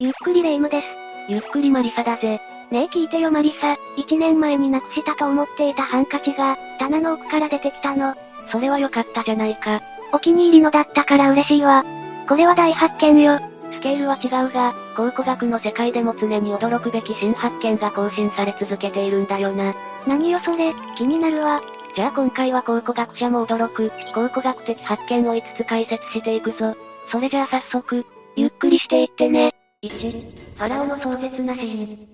ゆっくりレ夢ムです。ゆっくりマリサだぜ。ねえ聞いてよマリサ、1年前になくしたと思っていたハンカチが、棚の奥から出てきたの。それは良かったじゃないか。お気に入りのだったから嬉しいわ。これは大発見よ。スケールは違うが、考古学の世界でも常に驚くべき新発見が更新され続けているんだよな。何よそれ、気になるわ。じゃあ今回は考古学者も驚く、考古学的発見を5つ解説していくぞ。それじゃあ早速、ゆっくりしていってね。1、ファラオの壮絶なシーン。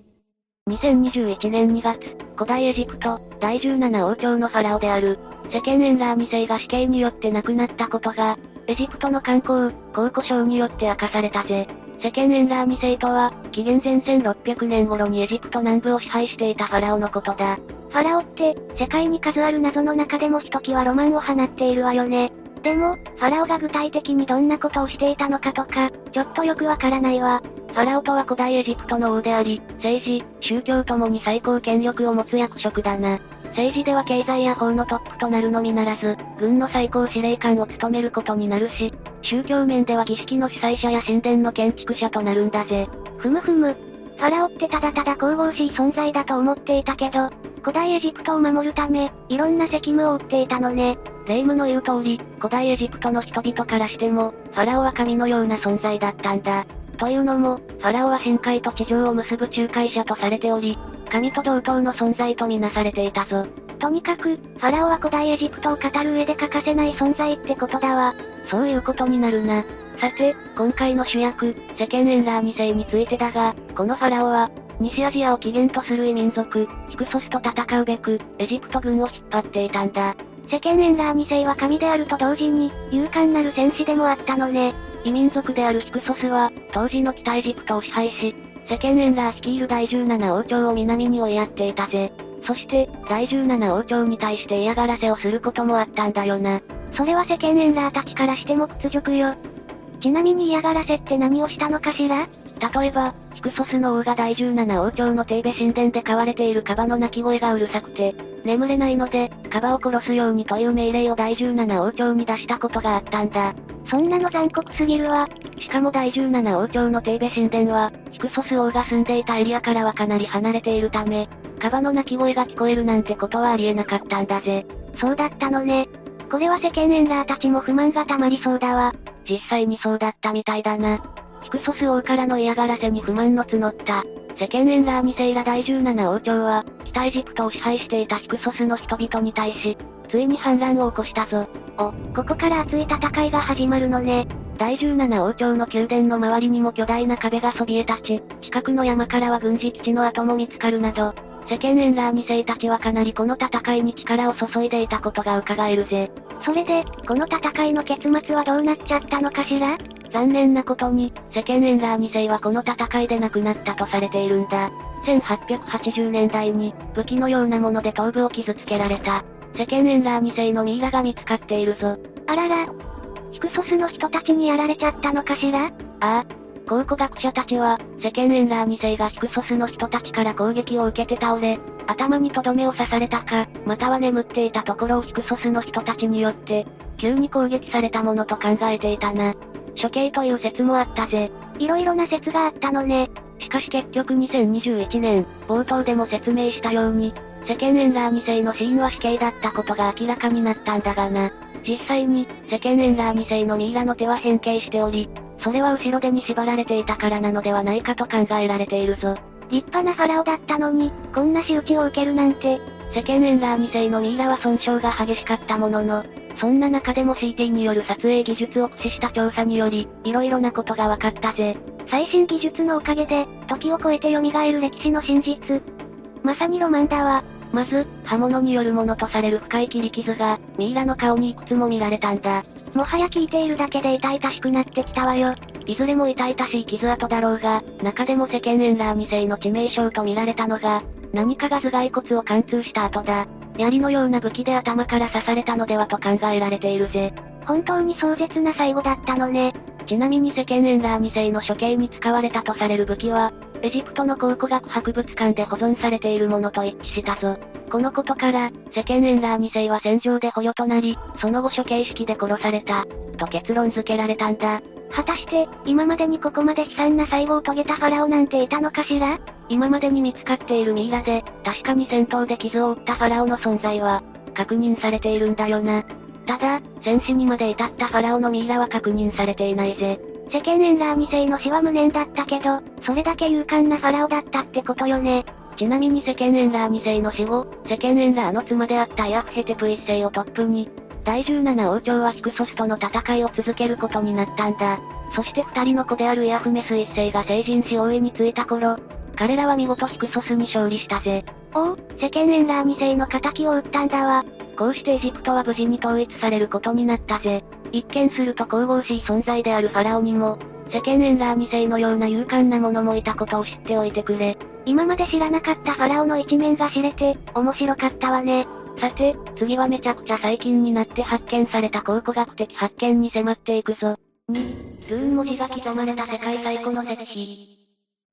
2021年2月、古代エジプト、第17王朝のファラオである、世間エンラー2世が死刑によって亡くなったことが、エジプトの観光、考古省によって明かされたぜ。世間エンラー2世とは、紀元前1600年頃にエジプト南部を支配していたファラオのことだ。ファラオって、世界に数ある謎の中でもひときわロマンを放っているわよね。でも、ファラオが具体的にどんなことをしていたのかとか、ちょっとよくわからないわ。ファラオとは古代エジプトの王であり、政治、宗教ともに最高権力を持つ役職だな。政治では経済や法のトップとなるのみならず、軍の最高司令官を務めることになるし、宗教面では儀式の主催者や神殿の建築者となるんだぜ。ふむふむ。ファラオってただただ神々しい存在だと思っていたけど、古代エジプトを守るため、いろんな責務を負っていたのね。霊夢の言う通り、古代エジプトの人々からしても、ファラオは神のような存在だったんだ。というのも、ファラオは深海と地上を結ぶ仲介者とされており、神と同等の存在とみなされていたぞ。とにかく、ファラオは古代エジプトを語る上で欠かせない存在ってことだわ。そういうことになるな。さて、今回の主役、世間エンラー2世についてだが、このファラオは、西アジアを起源とする異民族、ヒクソスと戦うべく、エジプト軍を引っ張っていたんだ。世間エンラー2世は神であると同時に、勇敢なる戦士でもあったのね。異民族であるヒクソスは、当時の北エジプトを支配し、世間エンラー率いる第17王朝を南に追いやっていたぜ。そして、第17王朝に対して嫌がらせをすることもあったんだよな。それは世間エンラーたちからしても屈辱よ。ちなみに嫌がらせって何をしたのかしら？例えば、ヒクソスの王が第17王朝のテーベ神殿で飼われているカバの鳴き声がうるさくて、眠れないので、カバを殺すようにという命令を第17王朝に出したことがあったんだ。そんなの残酷すぎるわ。しかも第17王朝のテーベ神殿は、ヒクソス王が住んでいたエリアからはかなり離れているため、カバの鳴き声が聞こえるなんてことはありえなかったんだぜ。そうだったのね。これは世間エンラーたちも不満が溜まりそうだわ。実際にそうだったみたいだな。ヒクソス王からの嫌がらせに不満の募った。世間エンラーニセイラ第17王朝は、北エジプトを支配していたヒクソスの人々に対し、ついに反乱を起こしたぞ。お、ここから熱い戦いが始まるのね。第17王朝の宮殿の周りにも巨大な壁がそびえ立ち、近くの山からは軍事基地の跡も見つかるなど、世間エンラー2世たちはかなりこの戦いに力を注いでいたことが伺えるぜ。それで、この戦いの結末はどうなっちゃったのかしら？残念なことに、世間エンラー2世はこの戦いで亡くなったとされているんだ。1880年代に、武器のようなもので頭部を傷つけられた。世間エンラー2世のミイラが見つかっているぞ。あらら。ヒクソスの人たちにやられちゃったのかしら？ああ。考古学者たちは、世間エンラー2世がヒクソスの人たちから攻撃を受けて倒れ、頭にとどめを刺されたか、または眠っていたところをヒクソスの人たちによって、急に攻撃されたものと考えていたな。処刑という説もあったぜ。いろいろな説があったのね。しかし結局2021年、冒頭でも説明したように、世間エンラー2世の死因は死刑だったことが明らかになったんだがな。実際に、世間エンラー2世のミイラの手は変形しており、それは後ろ手に縛られていたからなのではないかと考えられているぞ。立派なファラオだったのに、こんな仕打ちを受けるなんて。世間エンラー2世のミイラは損傷が激しかったものの、そんな中でも CT による撮影技術を駆使した調査により、色々なことが分かったぜ。最新技術のおかげで、時を超えて蘇る歴史の真実。まさにロマンだわ。まず、刃物によるものとされる深い切り傷が、ミイラの顔にいくつも見られたんだ。もはや聞いているだけで痛々しくなってきたわよ。いずれも痛々しい傷跡だろうが、中でも世間エンラー2世の致命傷と見られたのが、何かが頭蓋骨を貫通した後だ。槍のような武器で頭から刺されたのではと考えられているぜ。本当に壮絶な最後だったのね。ちなみに世間エンラー2世の処刑に使われたとされる武器は、エジプトの考古学博物館で保存されているものと一致したぞ。このことから、世間エンラー2世は戦場で捕虜となり、その後処刑式で殺された、と結論付けられたんだ。果たして、今までにここまで悲惨な最後を遂げたファラオなんていたのかしら？今までに見つかっているミイラで、確かに戦闘で傷を負ったファラオの存在は、確認されているんだよな。ただ、戦死にまで至ったファラオのミイラは確認されていないぜ。世間エンラー2世の死は無念だったけど、それだけ勇敢なファラオだったってことよね。ちなみに世間エンラー2世の死後、世間エンラーの妻であったヤフヘテプ1世をトップに、第17王朝はヒクソスとの戦いを続けることになったんだ。そして二人の子であるイアフメス一世が成人し王位についた頃、彼らは見事ヒクソスに勝利したぜ。おお、世間エンラー2世の仇を撃ったんだわ。こうしてエジプトは無事に統一されることになったぜ。一見すると神々しい存在であるファラオにも、世間エンラー2世のような勇敢な者もいたことを知っておいてくれ。今まで知らなかったファラオの一面が知れて、面白かったわね。さて、次はめちゃくちゃ最近になって発見された考古学的発見に迫っていくぞ。2、ルーン文字が刻まれた世界最古の石碑。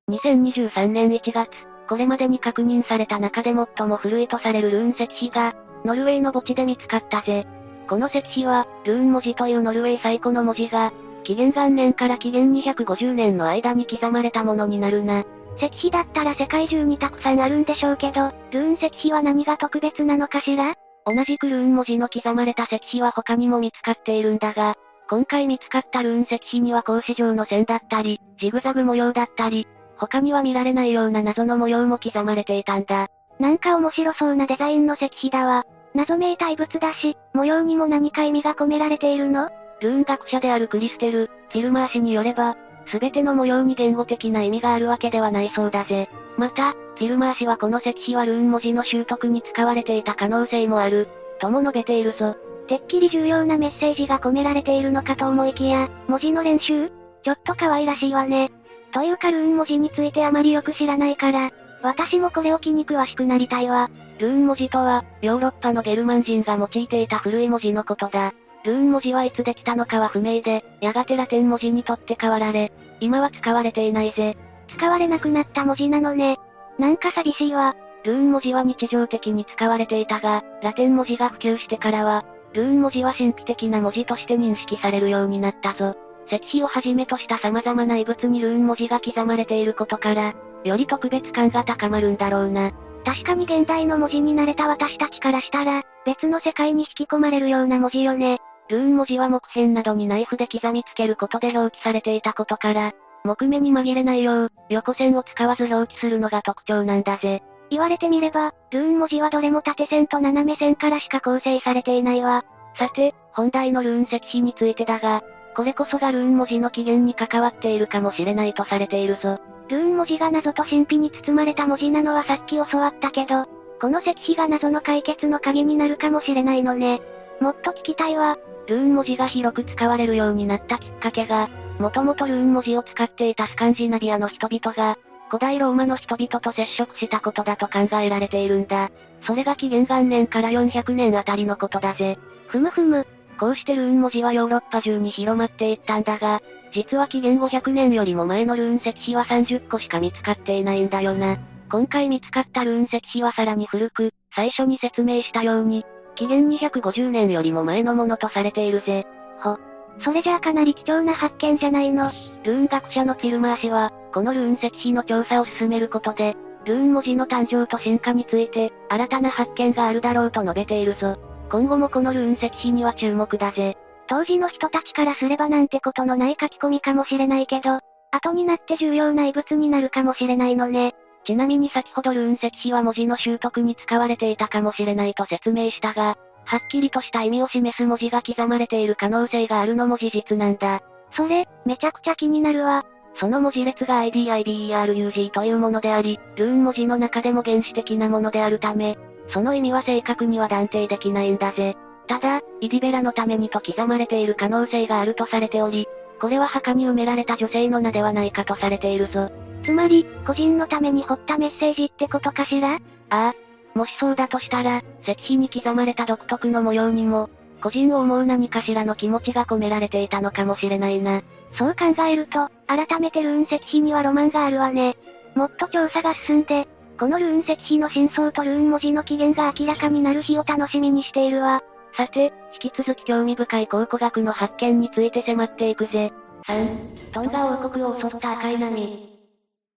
2023年1月、これまでに確認された中で最も古いとされるルーン石碑が、ノルウェーの墓地で見つかったぜ。この石碑は、ルーン文字というノルウェー最古の文字が、紀元元年から紀元250年の間に刻まれたものになるな。石碑だったら世界中にたくさんあるんでしょうけど、ルーン石碑は何が特別なのかしら？同じくルーン文字の刻まれた石碑は他にも見つかっているんだが、今回見つかったルーン石碑には格子状の線だったり、ジグザグ模様だったり、他には見られないような謎の模様も刻まれていたんだ。なんか面白そうなデザインの石碑だわ。謎めいた遺物だし、模様にも何か意味が込められているの？ルーン学者であるクリステル、フィルマー氏によれば、すべての模様に言語的な意味があるわけではないそうだぜ。また、フィルマー氏はこの石碑はルーン文字の習得に使われていた可能性もある、とも述べているぞ。てっきり重要なメッセージが込められているのかと思いきや、文字の練習？ちょっと可愛らしいわね。というかルーン文字についてあまりよく知らないから、私もこれを機に詳しくなりたいわ。ルーン文字とは、ヨーロッパのゲルマン人が用いていた古い文字のことだ。ルーン文字はいつできたのかは不明で、やがてラテン文字にとって変わられ、今は使われていないぜ。使われなくなった文字なのね。なんか寂しいわ。ルーン文字は日常的に使われていたが、ラテン文字が普及してからは、ルーン文字は神秘的な文字として認識されるようになったぞ。石碑をはじめとした様々な遺物にルーン文字が刻まれていることから、より特別感が高まるんだろうな。確かに現代の文字に慣れた私たちからしたら、別の世界に引き込まれるような文字よね。ルーン文字は木片などにナイフで刻みつけることで表記されていたことから、木目に紛れないよう、横線を使わず表記するのが特徴なんだぜ。言われてみれば、ルーン文字はどれも縦線と斜め線からしか構成されていないわ。さて、本題のルーン石碑についてだが、これこそがルーン文字の起源に関わっているかもしれないとされているぞ。ルーン文字が謎と神秘に包まれた文字なのはさっき教わったけど、この石碑が謎の解決の鍵になるかもしれないのね。もっと聞きたいわ。ルーン文字が広く使われるようになったきっかけが、もともとルーン文字を使っていたスカンジナビアの人々が、古代ローマの人々と接触したことだと考えられているんだ。それが紀元元年から400年あたりのことだぜ。ふむふむ。こうしてルーン文字はヨーロッパ中に広まっていったんだが、実は紀元500年よりも前のルーン石碑は30個しか見つかっていないんだよな。今回見つかったルーン石碑はさらに古く、最初に説明したように、紀元250年よりも前のものとされているぜ。ほ。それじゃあかなり貴重な発見じゃないの。ルーン学者のフィルマー氏は、このルーン石碑の調査を進めることで、ルーン文字の誕生と進化について、新たな発見があるだろうと述べているぞ。今後もこのルーン石碑には注目だぜ。当時の人たちからすればなんてことのない書き込みかもしれないけど、後になって重要な遺物になるかもしれないのね。ちなみに先ほどルーン石碑は文字の習得に使われていたかもしれないと説明したが、はっきりとした意味を示す文字が刻まれている可能性があるのも事実なんだ。それ、めちゃくちゃ気になるわ。その文字列が IDIBERUG というものであり、ルーン文字の中でも原始的なものであるため、その意味は正確には断定できないんだぜ。ただ、イディベラのためにと刻まれている可能性があるとされており、これは墓に埋められた女性の名ではないかとされているぞ。つまり、個人のために彫ったメッセージってことかしら？ああ。もしそうだとしたら、石碑に刻まれた独特の模様にも、個人を思う何かしらの気持ちが込められていたのかもしれないな。そう考えると、改めてルーン石碑にはロマンがあるわね。もっと調査が進んで、このルーン石碑の真相とルーン文字の起源が明らかになる日を楽しみにしているわ。さて、引き続き興味深い考古学の発見について迫っていくぜ。3、トンガ王国を襲った赤い波。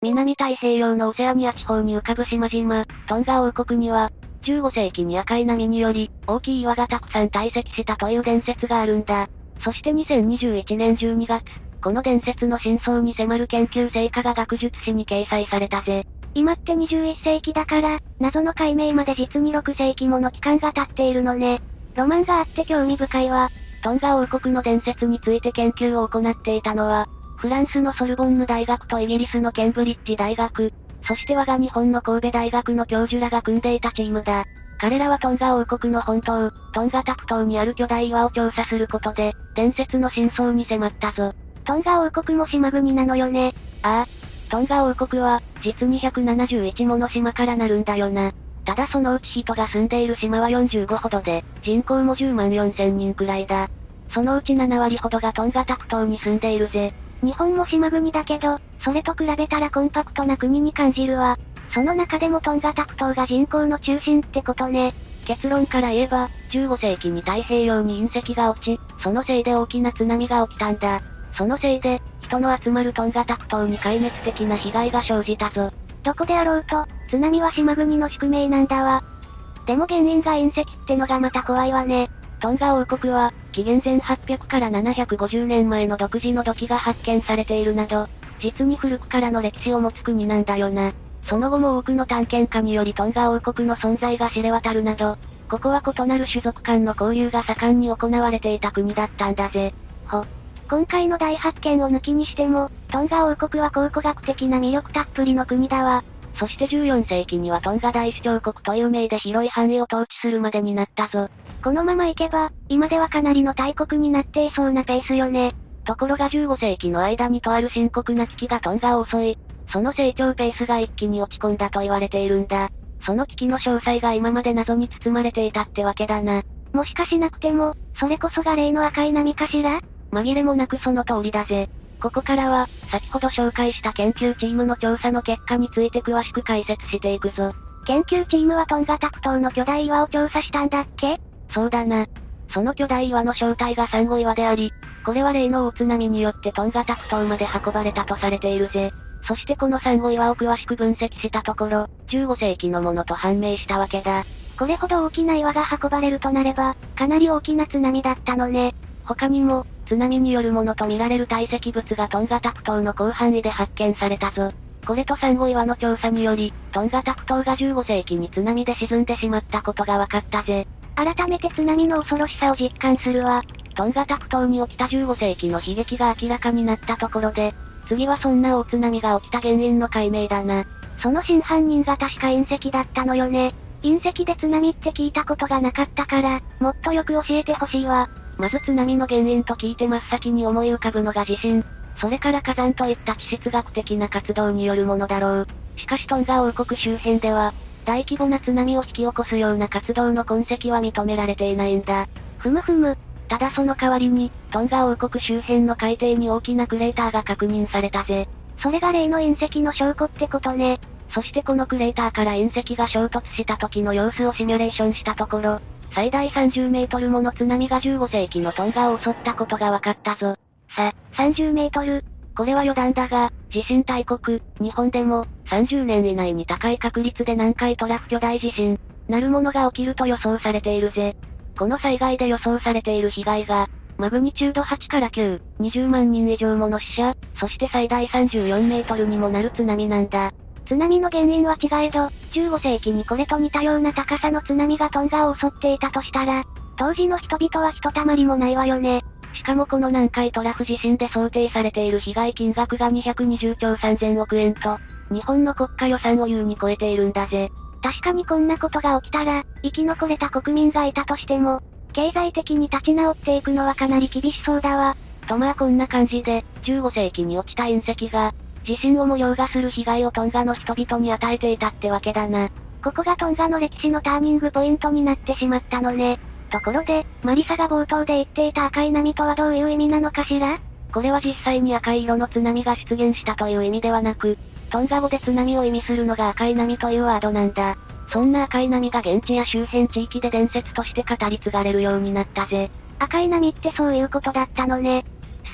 南太平洋のオセアニア地方に浮かぶ島々、トンガ王国には、15世紀に赤い波により、大きい岩がたくさん堆積したという伝説があるんだ。そして2021年12月、この伝説の真相に迫る研究成果が学術誌に掲載されたぜ。今って21世紀だから、謎の解明まで実に6世紀もの期間が経っているのね。ロマンがあって興味深いわ。トンガ王国の伝説について研究を行っていたのは、フランスのソルボンヌ大学とイギリスのケンブリッジ大学、そして我が日本の神戸大学の教授らが組んでいたチームだ。彼らはトンガ王国の本島、トンガタプ島にある巨大岩を調査することで、伝説の真相に迫ったぞ。トンガ王国も島国なのよね。ああ。トンガ王国は、実に171もの島からなるんだよな。ただそのうち人が住んでいる島は45ほどで、人口も10万4千人くらいだ。そのうち7割ほどがトンガタプ島に住んでいるぜ。日本も島国だけど、それと比べたらコンパクトな国に感じるわ。その中でもトンガタプ島が人口の中心ってことね。結論から言えば、15世紀に太平洋に隕石が落ち、そのせいで大きな津波が起きたんだ。そのせいで、人の集まるトンガタプ島に壊滅的な被害が生じたぞ。どこであろうと、津波は島国の宿命なんだわ。でも原因が隕石ってのがまた怖いわね。トンガ王国は、紀元前800から750年前の独自の土器が発見されているなど、実に古くからの歴史を持つ国なんだよな。その後も多くの探検家によりトンガ王国の存在が知れ渡るなど、ここは異なる種族間の交流が盛んに行われていた国だったんだぜ。ほ。今回の大発見を抜きにしても、トンガ王国は考古学的な魅力たっぷりの国だわ。そして14世紀にはトンガ大主教国という名で広い範囲を統治するまでになったぞ。このままいけば、今ではかなりの大国になっていそうなペースよね。ところが15世紀の間にとある深刻な危機がトンガを襲い、その成長ペースが一気に落ち込んだと言われているんだ。その危機の詳細が今まで謎に包まれていたってわけだな。もしかしなくても、それこそが例の赤い波かしら？紛れもなくその通りだぜ。ここからは、先ほど紹介した研究チームの調査の結果について詳しく解説していくぞ。研究チームはトンガタプ島の巨大岩を調査したんだっけ？そうだな。その巨大岩の正体がサンゴ岩であり、これは例の大津波によってトンガタプ島まで運ばれたとされているぜ。そしてこのサンゴ岩を詳しく分析したところ、15世紀のものと判明したわけだ。これほど大きな岩が運ばれるとなれば、かなり大きな津波だったのね。他にも、津波によるものとみられる堆積物がトンガタプ島の広範囲で発見されたぞ。これとサンゴ岩の調査により、トンガタプ島が15世紀に津波で沈んでしまったことが分かったぜ。改めて津波の恐ろしさを実感するわ。トンガタプ島に起きた15世紀の悲劇が明らかになったところで、次はそんな大津波が起きた原因の解明だな。その真犯人が確か隕石だったのよね。隕石で津波って聞いたことがなかったから、もっとよく教えてほしいわ。まず津波の原因と聞いて真っ先に思い浮かぶのが地震。それから火山といった地質学的な活動によるものだろう。しかしトンガ王国周辺では、大規模な津波を引き起こすような活動の痕跡は認められていないんだ。ふむふむ。ただその代わりに、トンガ王国周辺の海底に大きなクレーターが確認されたぜ。それが例の隕石の証拠ってことね。そしてこのクレーターから隕石が衝突した時の様子をシミュレーションしたところ、最大30メートルもの津波が15世紀のトンガを襲ったことが分かったぞ。さ、30メートル。これは余談だが、地震大国、日本でも、30年以内に高い確率で南海トラフ巨大地震、なるものが起きると予想されているぜ。この災害で予想されている被害が、マグニチュード8から9、20万人以上もの死者、そして最大34メートルにもなる津波なんだ。津波の原因は違えど、15世紀にこれと似たような高さの津波がトンガを襲っていたとしたら、当時の人々はひとたまりもないわよね。しかもこの南海トラフ地震で想定されている被害金額が220兆3000億円と、日本の国家予算を優に超えているんだぜ。確かにこんなことが起きたら、生き残れた国民がいたとしても、経済的に立ち直っていくのはかなり厳しそうだわ。とまあこんな感じで、15世紀に落ちた隕石が、地震をも凌駕する被害をトンガの人々に与えていたってわけだな。ここがトンガの歴史のターニングポイントになってしまったのね。ところで、マリサが冒頭で言っていた赤い波とはどういう意味なのかしら？これは実際に赤い色の津波が出現したという意味ではなく、トンガ語で津波を意味するのが赤い波というワードなんだ。そんな赤い波が現地や周辺地域で伝説として語り継がれるようになったぜ。赤い波ってそういうことだったのね。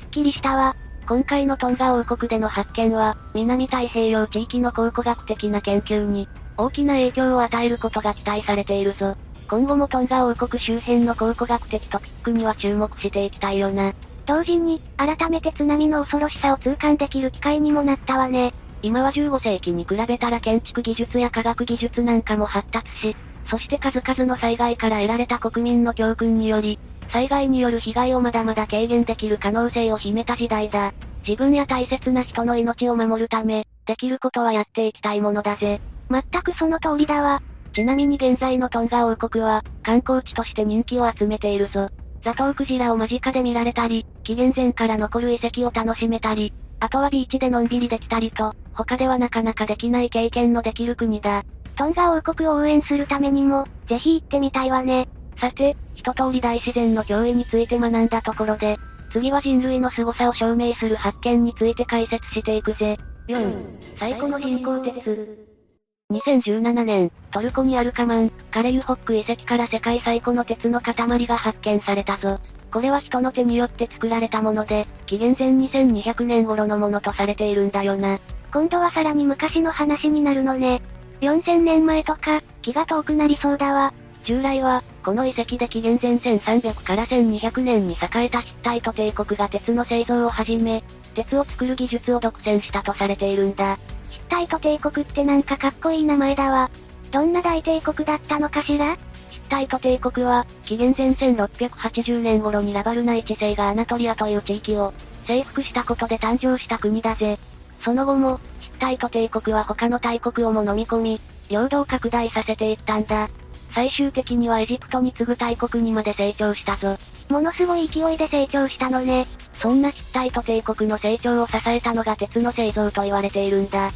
すっきりしたわ。今回のトンガ王国での発見は、南太平洋地域の考古学的な研究に、大きな影響を与えることが期待されているぞ。今後もトンガ王国周辺の考古学的トピックには注目していきたいよな。同時に、改めて津波の恐ろしさを痛感できる機会にもなったわね。今は15世紀に比べたら建築技術や科学技術なんかも発達し、そして数々の災害から得られた国民の教訓により、災害による被害をまだまだ軽減できる可能性を秘めた時代だ。自分や大切な人の命を守るため、できることはやっていきたいものだぜ。全くその通りだわ。ちなみに現在のトンガ王国は、観光地として人気を集めているぞ。ザトウクジラを間近で見られたり、紀元前から残る遺跡を楽しめたり、あとはビーチでのんびりできたりと、他ではなかなかできない経験のできる国だ。トンガ王国を応援するためにも、ぜひ行ってみたいわね。さて、一通り大自然の脅威について学んだところで、次は人類の凄さを証明する発見について解説していくぜ。4、最古の人工鉄。2017年、トルコにあるカマン、カレユホック遺跡から世界最古の鉄の塊が発見されたぞ。これは人の手によって作られたもので、紀元前2200年頃のものとされているんだよな。今度はさらに昔の話になるのね。4000年前とか、気が遠くなりそうだわ。従来は、この遺跡で紀元前1300から1200年に栄えたヒッタイト帝国が鉄の製造を始め、鉄を作る技術を独占したとされているんだ。ヒッタイト帝国ってなんかかっこいい名前だわ。どんな大帝国だったのかしら？ヒッタイト帝国は、紀元前1680年頃にラバルナイ地星がアナトリアという地域を征服したことで誕生した国だぜ。その後も、ヒッタイト帝国は他の大国をも飲み込み、領土を拡大させていったんだ。最終的にはエジプトに次ぐ大国にまで成長したぞ。ものすごい勢いで成長したのね。そんなヒッタイト帝国の成長を支えたのが鉄の製造と言われているんだ。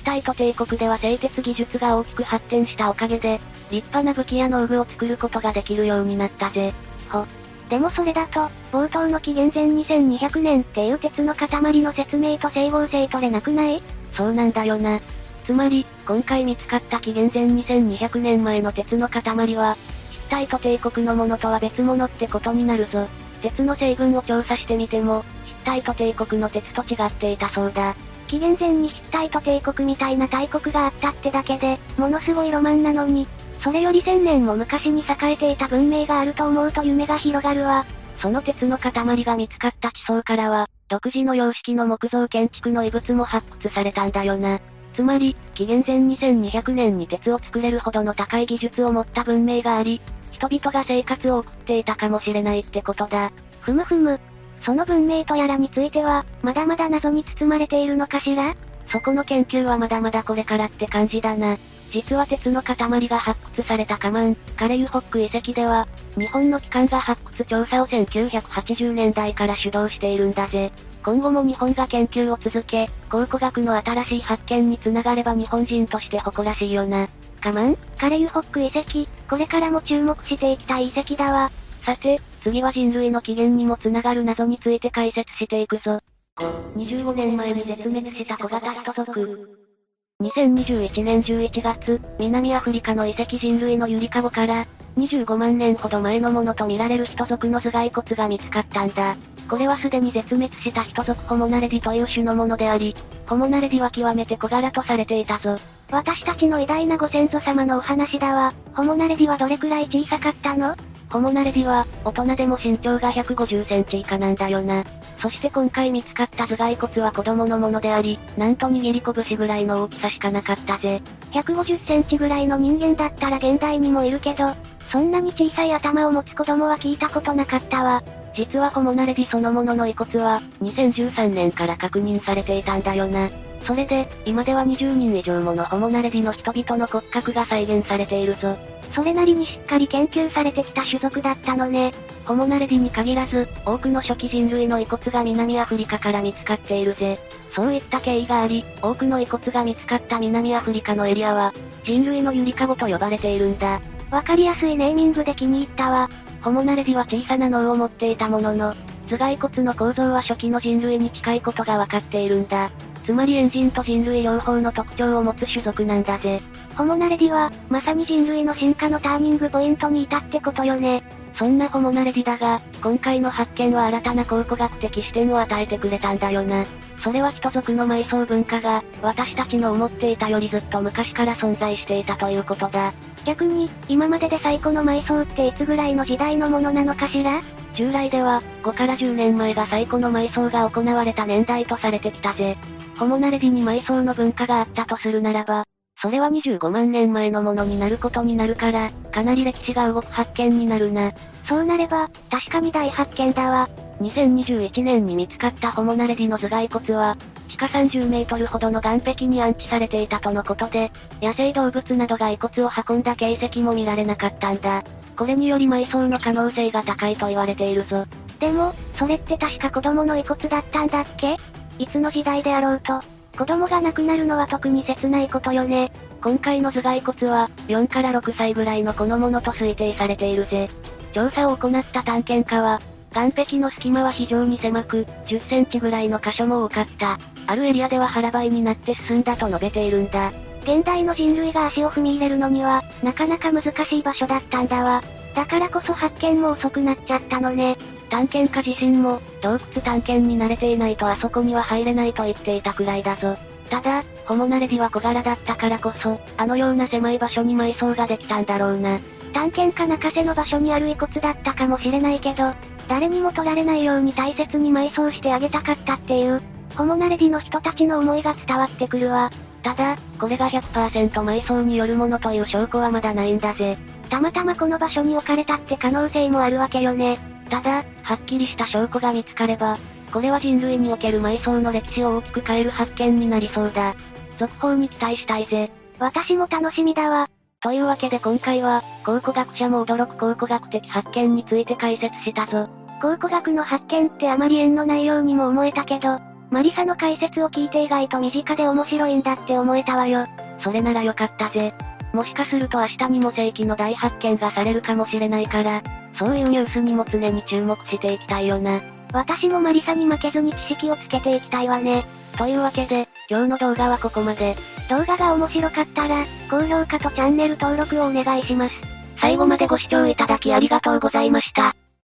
ヒタイト帝国では製鉄技術が大きく発展したおかげで、立派な武器や農具を作ることができるようになったぜ。ほ。でもそれだと、冒頭の紀元前2200年っていう鉄の塊の説明と整合性取れなくない？そうなんだよな。つまり、今回見つかった紀元前2200年前の鉄の塊は、ヒッタイト帝国のものとは別物ってことになるぞ。鉄の成分を調査してみても、ヒッタイト帝国の鉄と違っていたそうだ。紀元前にヒッタイト帝国みたいな大国があったってだけで、ものすごいロマンなのに、それより千年も昔に栄えていた文明があると思うと夢が広がるわ。その鉄の塊が見つかった地層からは、独自の様式の木造建築の遺物も発掘されたんだよな。つまり、紀元前2200年に鉄を作れるほどの高い技術を持った文明があり、人々が生活を送っていたかもしれないってことだ。ふむふむ。その文明とやらについては、まだまだ謎に包まれているのかしら？そこの研究はまだまだこれからって感じだな。実は鉄の塊が発掘されたカマン、カレユホック遺跡では、日本の機関が発掘調査を1980年代から主導しているんだぜ。今後も日本が研究を続け、考古学の新しい発見につながれば日本人として誇らしいよな。カマンカレユホック遺跡、これからも注目していきたい遺跡だわ。さて、次は人類の起源にもつながる謎について解説していくぞ。25年前に絶滅した小型人族。2021年11月、南アフリカの遺跡人類のゆりかごから、25万年ほど前のものとみられる人族の頭蓋骨が見つかったんだ。これはすでに絶滅した人族ホモナレディという種のものであり、ホモナレディは極めて小柄とされていたぞ。私たちの偉大なご先祖様のお話だわ。ホモナレディはどれくらい小さかったの？ホモナレディは、大人でも身長が150センチ以下なんだよな。そして今回見つかった頭蓋骨は子供のものであり、なんと握り拳ぐらいの大きさしかなかったぜ。150センチぐらいの人間だったら現代にもいるけど、そんなに小さい頭を持つ子供は聞いたことなかったわ。実はホモナレディそのものの遺骨は、2013年から確認されていたんだよな。それで、今では20人以上ものホモナレディの人々の骨格が再現されているぞ。それなりにしっかり研究されてきた種族だったのね。ホモナレディに限らず、多くの初期人類の遺骨が南アフリカから見つかっているぜ。そういった経緯があり、多くの遺骨が見つかった南アフリカのエリアは、人類のゆりかごと呼ばれているんだ。わかりやすいネーミングで気に入ったわ。ホモナレディは小さな脳を持っていたものの、頭蓋骨の構造は初期の人類に近いことがわかっているんだ。つまりエンジンと人類両方の特徴を持つ種族なんだぜ。ホモナレディは、まさに人類の進化のターニングポイントにいたってことよね。そんなホモナレディだが、今回の発見は新たな考古学的視点を与えてくれたんだよな。それは人族の埋葬文化が、私たちの思っていたよりずっと昔から存在していたということだ。逆に、今までで最古の埋葬っていつぐらいの時代のものなのかしら？従来では、5から10年前が最古の埋葬が行われた年代とされてきたぜ。ホモナレディに埋葬の文化があったとするならば、それは25万年前のものになることになるから、かなり歴史が動く発見になるな。そうなれば、確かに大発見だわ。2021年に見つかったホモナレディの頭蓋骨は、地下30メートルほどの岩壁に安置されていたとのことで、野生動物などが遺骨を運んだ形跡も見られなかったんだ。これにより埋葬の可能性が高いと言われているぞ。でも、それって確か子供の遺骨だったんだっけ？いつの時代であろうと、子供が亡くなるのは特に切ないことよね。今回の頭蓋骨は、4から6歳ぐらいの子のものと推定されているぜ。調査を行った探検家は、岩壁の隙間は非常に狭く、10センチぐらいの箇所も多かった。あるエリアでは腹ばいになって進んだと述べているんだ。現代の人類が足を踏み入れるのには、なかなか難しい場所だったんだわ。だからこそ発見も遅くなっちゃったのね。探検家自身も、洞窟探検に慣れていないとあそこには入れないと言っていたくらいだぞ。ただ、ホモナレディは小柄だったからこそ、あのような狭い場所に埋葬ができたんだろうな。探検家泣かせの場所にある遺骨だったかもしれないけど、誰にも取られないように大切に埋葬してあげたかったっていう、ホモナレディの人たちの思いが伝わってくるわ。ただ、これが100%埋葬によるものという証拠はまだないんだぜ。たまたまこの場所に置かれたって可能性もあるわけよね。ただ、はっきりした証拠が見つかれば、これは人類における埋葬の歴史を大きく変える発見になりそうだ。続報に期待したいぜ。私も楽しみだわ。というわけで今回は、考古学者も驚く考古学的発見について解説したぞ。考古学の発見ってあまり縁のないようにも思えたけど、マリサの解説を聞いて意外と身近で面白いんだって思えたわよ。それならよかったぜ。もしかすると明日にも世紀の大発見がされるかもしれないから、そういうニュースにも常に注目していきたいよな。私もマリサに負けずに知識をつけていきたいわね。というわけで、今日の動画はここまで。動画が面白かったら、高評価とチャンネル登録をお願いします。最後までご視聴いただきありがとうございました。